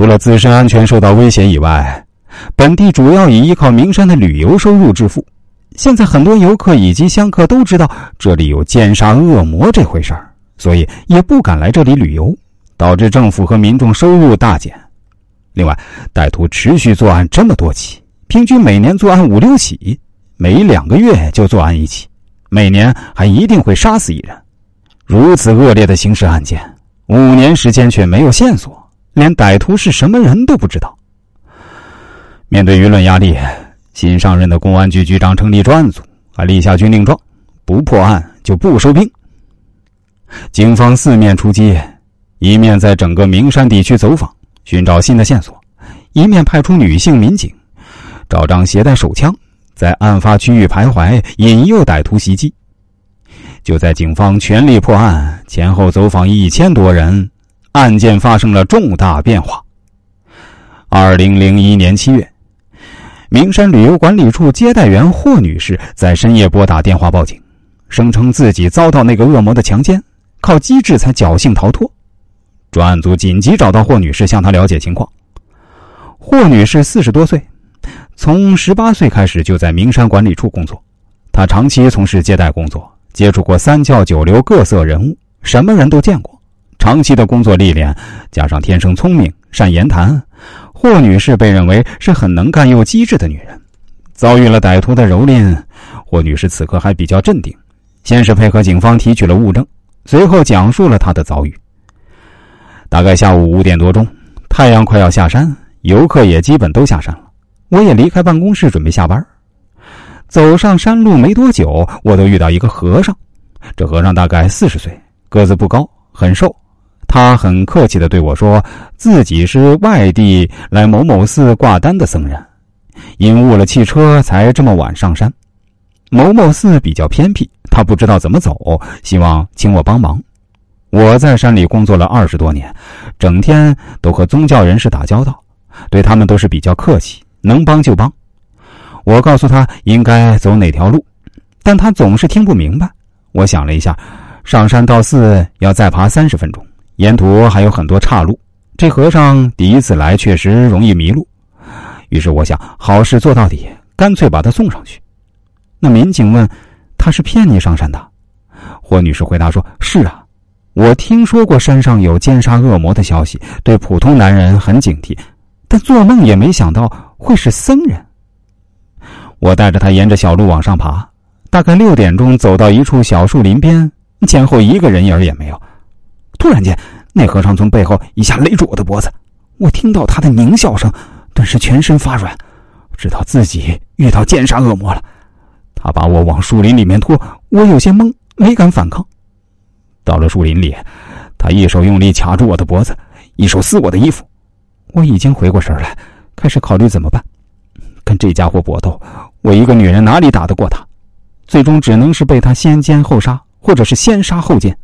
除了自身安全受到威胁以外，本地主要以依靠名山的旅游收入致富。现在很多游客以及香客都知道这里有奸杀恶魔这回事儿，所以也不敢来这里旅游，导致政府和民众收入大减。另外，歹徒持续作案这么多起，平均每年作案五六起，每两个月就作案一起，每年还一定会杀死一人。如此恶劣的刑事案件，五年时间却没有线索，连歹徒是什么人都不知道。面对舆论压力。新上任的公安局局长成立专案组，还立下军令状：不破案就不收兵。警方四面出击，一面在整个名山地区走访，寻找新的线索；一面派出女性民警，找张携带手枪，在案发区域徘徊，引诱歹徒袭击。就在警方全力破案，前后走访一千多人，案件发生了重大变化。二零零一年七月。名山旅游管理处接待员霍女士在深夜拨打电话报警，声称自己遭到那个恶魔的强奸，靠机智才侥幸逃脱。专案组紧急找到霍女士，向她了解情况。霍女士四十多岁，从十八岁开始就在名山管理处工作。她长期从事接待工作，接触过三教九流各色人物，什么人都见过。长期的工作历练，加上天生聪明、善言谈。霍女士被认为是很能干又机智的女人，遭遇了歹徒的蹂躏，霍女士此刻还比较镇定，先是配合警方提取了物证，随后讲述了她的遭遇。大概下午五点多钟，太阳快要下山，游客也基本都下山了，我也离开办公室准备下班。走上山路没多久，我都遇到一个和尚，这和尚大概四十岁，个子不高，很瘦。他很客气的对我说：“自己是外地来某某寺挂单的僧人，因误了汽车才这么晚上山。某某寺比较偏僻，他不知道怎么走，希望请我帮忙。我在山里工作了二十多年，整天都和宗教人士打交道，对他们都是比较客气，能帮就帮。我告诉他应该走哪条路，但他总是听不明白。我想了一下，上山到寺要再爬三十分钟。”沿途还有很多岔路，这和尚第一次来确实容易迷路，于是我想好事做到底，干脆把他送上去。那民警问：“他是骗你上山的？”霍女士回答说：“是啊，我听说过山上有奸杀恶魔的消息，对普通男人很警惕，但做梦也没想到会是僧人。”我带着他沿着小路往上爬，大概六点钟走到一处小树林边，前后一个人影也没有。突然间，那和尚从背后一下勒住我的脖子，我听到他的狞笑声，顿时全身发软，知道自己遇到奸杀恶魔了。他把我往树林里面拖，我有些懵，没敢反抗。到了树林里，他一手用力卡住我的脖子，一手撕我的衣服。我已经回过神来，开始考虑怎么办。跟这家伙搏斗，我一个女人哪里打得过他？最终只能是被他先奸后杀，或者是先杀后奸。